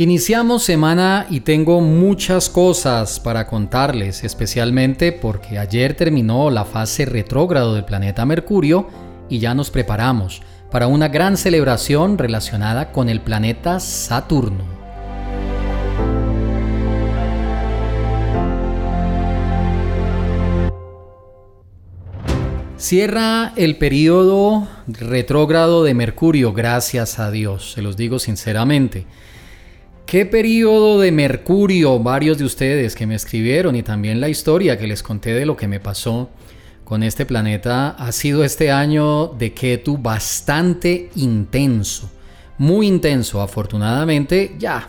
Iniciamos semana y tengo muchas cosas para contarles, especialmente porque ayer terminó la fase retrógrado del planeta Mercurio y ya nos preparamos para una gran celebración relacionada con el planeta Saturno. Cierra el periodo retrógrado de Mercurio, gracias a Dios, se los digo sinceramente. ¿Qué periodo de Mercurio? Varios de ustedes que me escribieron y también la historia que les conté de lo que me pasó con este planeta ha sido este año de Ketu bastante intenso, muy intenso. Afortunadamente ya,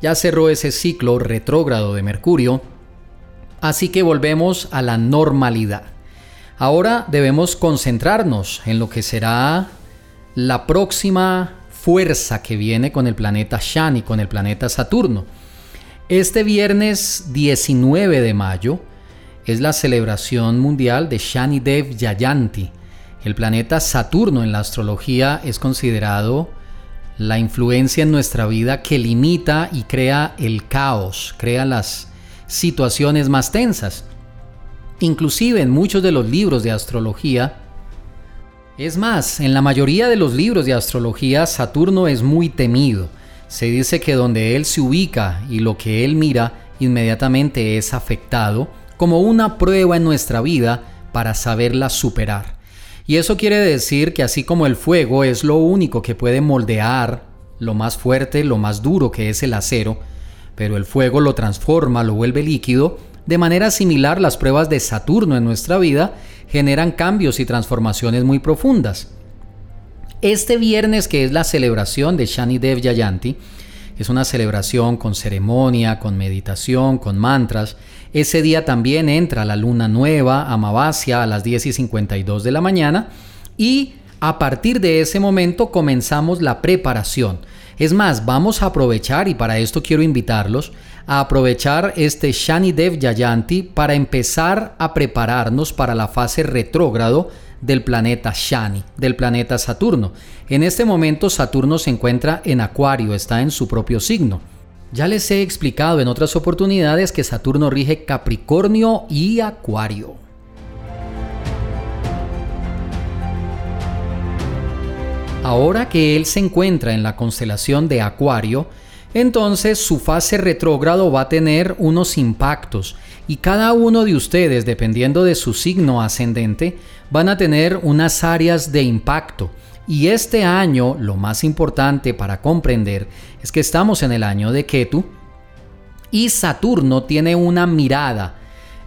ya cerró ese ciclo retrógrado de Mercurio, así que volvemos a la normalidad. Ahora debemos concentrarnos en lo que será la próxima fuerza que viene con el planeta Shani, con el planeta Saturno. Este viernes 19 de mayo es la celebración mundial de Shani Dev Yayanti. El planeta Saturno en la astrología es considerado la influencia en nuestra vida que limita y crea el caos, crea las situaciones más tensas. Inclusive en muchos de los libros de astrología es más, en la mayoría de los libros de astrología Saturno es muy temido. Se dice que donde él se ubica y lo que él mira inmediatamente es afectado como una prueba en nuestra vida para saberla superar. Y eso quiere decir que así como el fuego es lo único que puede moldear lo más fuerte, lo más duro que es el acero, pero el fuego lo transforma, lo vuelve líquido, de manera similar las pruebas de Saturno en nuestra vida generan cambios y transformaciones muy profundas. Este viernes, que es la celebración de Shani Dev Yayanti, es una celebración con ceremonia, con meditación, con mantras. Ese día también entra la luna nueva, Amavasya, a las 10 y 52 de la mañana. Y a partir de ese momento comenzamos la preparación. Es más, vamos a aprovechar, y para esto quiero invitarlos, a aprovechar este Shani Dev Yayanti para empezar a prepararnos para la fase retrógrado del planeta Shani, del planeta Saturno. En este momento Saturno se encuentra en Acuario, está en su propio signo. Ya les he explicado en otras oportunidades que Saturno rige Capricornio y Acuario. Ahora que él se encuentra en la constelación de Acuario, entonces su fase retrógrado va a tener unos impactos y cada uno de ustedes, dependiendo de su signo ascendente, van a tener unas áreas de impacto. Y este año, lo más importante para comprender es que estamos en el año de Ketu y Saturno tiene una mirada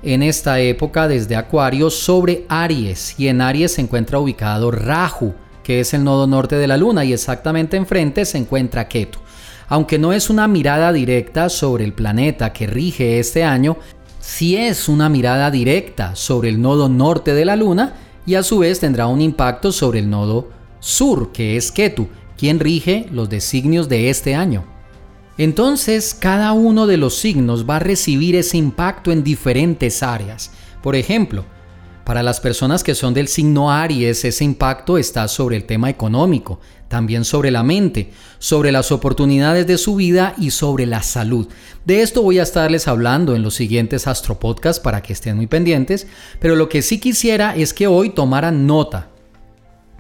en esta época desde Acuario sobre Aries y en Aries se encuentra ubicado Rahu, que es el nodo norte de la luna y exactamente enfrente se encuentra Ketu. Aunque no es una mirada directa sobre el planeta que rige este año, sí es una mirada directa sobre el nodo norte de la Luna y a su vez tendrá un impacto sobre el nodo sur, que es Ketu, quien rige los designios de este año. Entonces, cada uno de los signos va a recibir ese impacto en diferentes áreas. Por ejemplo, para las personas que son del signo Aries, ese impacto está sobre el tema económico, también sobre la mente, sobre las oportunidades de su vida y sobre la salud. De esto voy a estarles hablando en los siguientes astropodcasts para que estén muy pendientes, pero lo que sí quisiera es que hoy tomaran nota,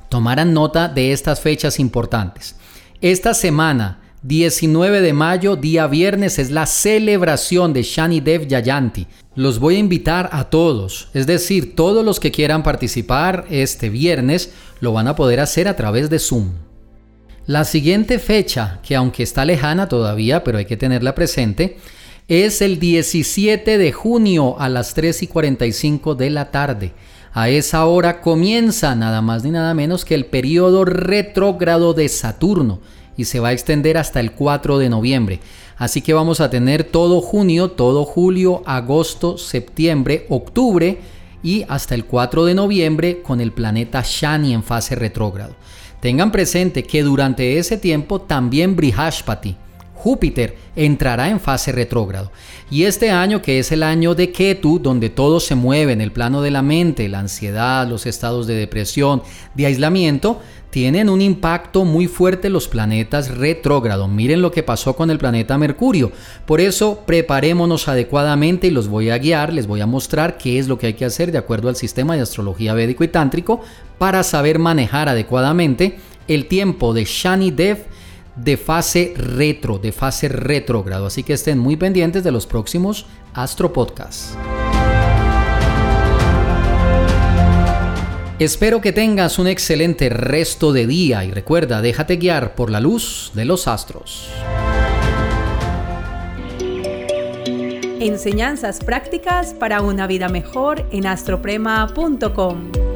tomaran nota de estas fechas importantes. Esta semana, 19 de mayo, día viernes, es la celebración de Shani Dev Yayanti. Los voy a invitar a todos, es decir, todos los que quieran participar este viernes lo van a poder hacer a través de Zoom. La siguiente fecha, que aunque está lejana todavía, pero hay que tenerla presente, es el 17 de junio a las 3 y 45 de la tarde. A esa hora comienza nada más ni nada menos que el periodo retrógrado de Saturno y se va a extender hasta el 4 de noviembre. Así que vamos a tener todo junio, todo julio, agosto, septiembre, octubre y hasta el 4 de noviembre con el planeta Shani en fase retrógrado. Tengan presente que durante ese tiempo también Brihaspati, Júpiter, entrará en fase retrógrado. Y este año, que es el año de Ketu, donde todo se mueve en el plano de la mente, la ansiedad, los estados de depresión, de aislamiento, tienen un impacto muy fuerte los planetas retrógrados. Miren lo que pasó con el planeta Mercurio. Por eso preparémonos adecuadamente y los voy a guiar, les voy a mostrar qué es lo que hay que hacer de acuerdo al sistema de astrología védico y tántrico para saber manejar adecuadamente el tiempo de Shani Dev de fase retro, de fase retrógrado. Así que estén muy pendientes de los próximos Astro Podcasts. Espero que tengas un excelente resto de día y recuerda, déjate guiar por la luz de los astros. Enseñanzas prácticas para una vida mejor en astroprema.com.